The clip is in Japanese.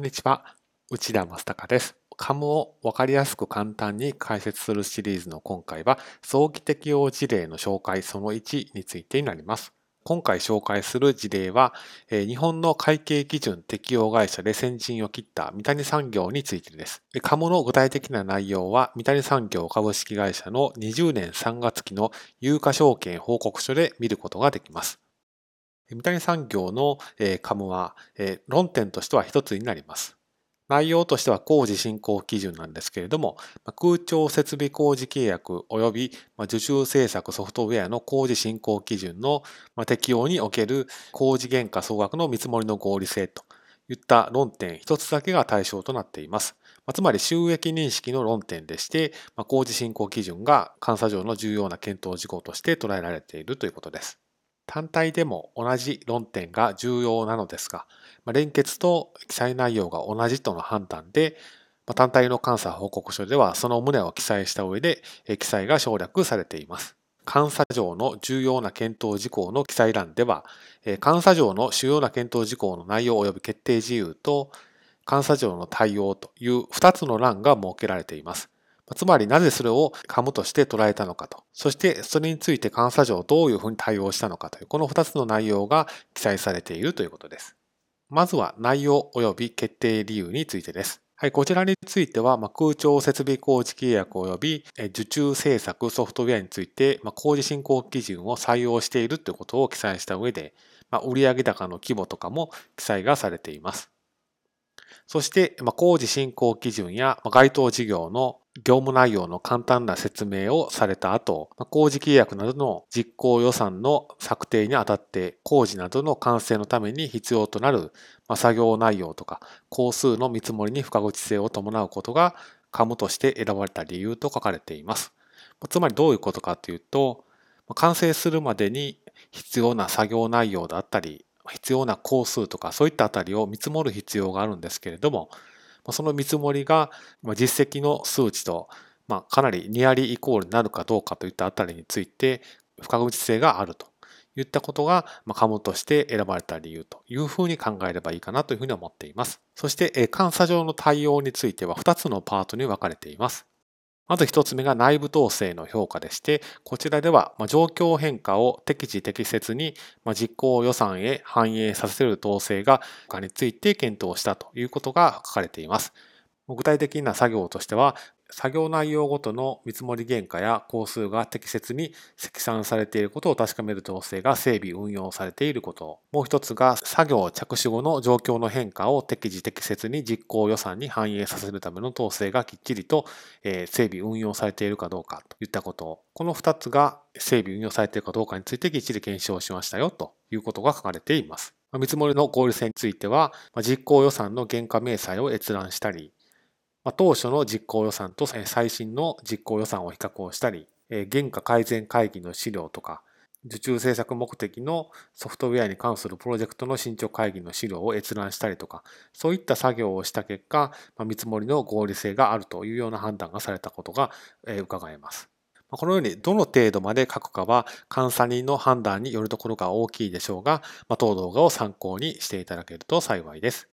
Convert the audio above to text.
こんにちは。内田正孝です。カムをわかりやすく簡単に解説するシリーズの今回は、早期適用事例の紹介その1についてになります。今回紹介する事例は、日本の会計基準適用会社で先陣を切った三谷産業についてです。カムの具体的な内容は、三谷産業株式会社の20年3月期の有価証券報告書で見ることができます。三谷産業の株は論点としては一つになります。内容としては工事進行基準なんですけれども、空調設備工事契約及び受注制作ソフトウェアの工事進行基準の適用における工事原価総額の見積もりの合理性といった論点一つだけが対象となっています。つまり収益認識の論点でして、工事進行基準が監査上の重要な検討事項として捉えられているということです。単体でも同じ論点が重要なのですが、ま連結と記載内容が同じとの判断で、ま単体の監査報告書ではその旨を記載した上で記載が省略されています。監査上の重要な検討事項の記載欄では、監査上の主要な検討事項の内容及び決定事由と監査上の対応という2つの欄が設けられています。つまりなぜそれをカムとして捉えたのかと、そしてそれについて監査上どういうふうに対応したのかという、この2つの内容が記載されているということです。まずは内容及び決定理由についてです。はい、こちらについては、ま空調設備工事契約及び受注制作ソフトウェアについて、ま工事進行基準を採用しているということを記載した上で、ま売上高の規模とかも記載がされています。そして、ま工事進行基準や該当事業の業務内容の簡単な説明をされた後、工事契約などの実行予算の策定にあたって工事などの完成のために必要となる作業内容とか工数の見積もりに不可口性を伴うことがカムとして選ばれた理由と書かれています。つまりどういうことかというと、完成するまでに必要な作業内容だったり、必要な工数とかそういったあたりを見積もる必要があるんですけれども、その見積もりが実績の数値とまかなりニアリーイコールになるかどうかといったあたりについて不確実性があるといったことが、まカムとして選ばれた理由というふうに考えればいいかなというふうに思っています。そして、監査上の対応については2つのパートに分かれています。まず一つ目が内部統制の評価でして、こちらでは状況変化を適時適切に実行予算へ反映させる統制がについて検討したということが書かれています。具体的な作業としては、作業内容ごとの見積もり原価や工数が適切に積算されていることを確かめる統制が整備運用されていること。もう一つが作業着手後の状況の変化を適時適切に実行予算に反映させるための統制がきっちりと整備運用されているかどうかといったこと。この二つが整備運用されているかどうかについてきっちり検証しましたよということが書かれています。見積もりの合理性については、実行予算の原価明細を閲覧したり、まあ、当初の実行予算と最新の実行予算を比較をしたり、原価改善会議の資料とか、受注制作目的のソフトウェアに関するプロジェクトの進捗会議の資料を閲覧したりとか、そういった作業をした結果、まあ、見積もりの合理性があるというような判断がされたことが伺えます。このようにどの程度まで書くかは監査人の判断によるところが大きいでしょうが、まあ、当動画を参考にしていただけると幸いです。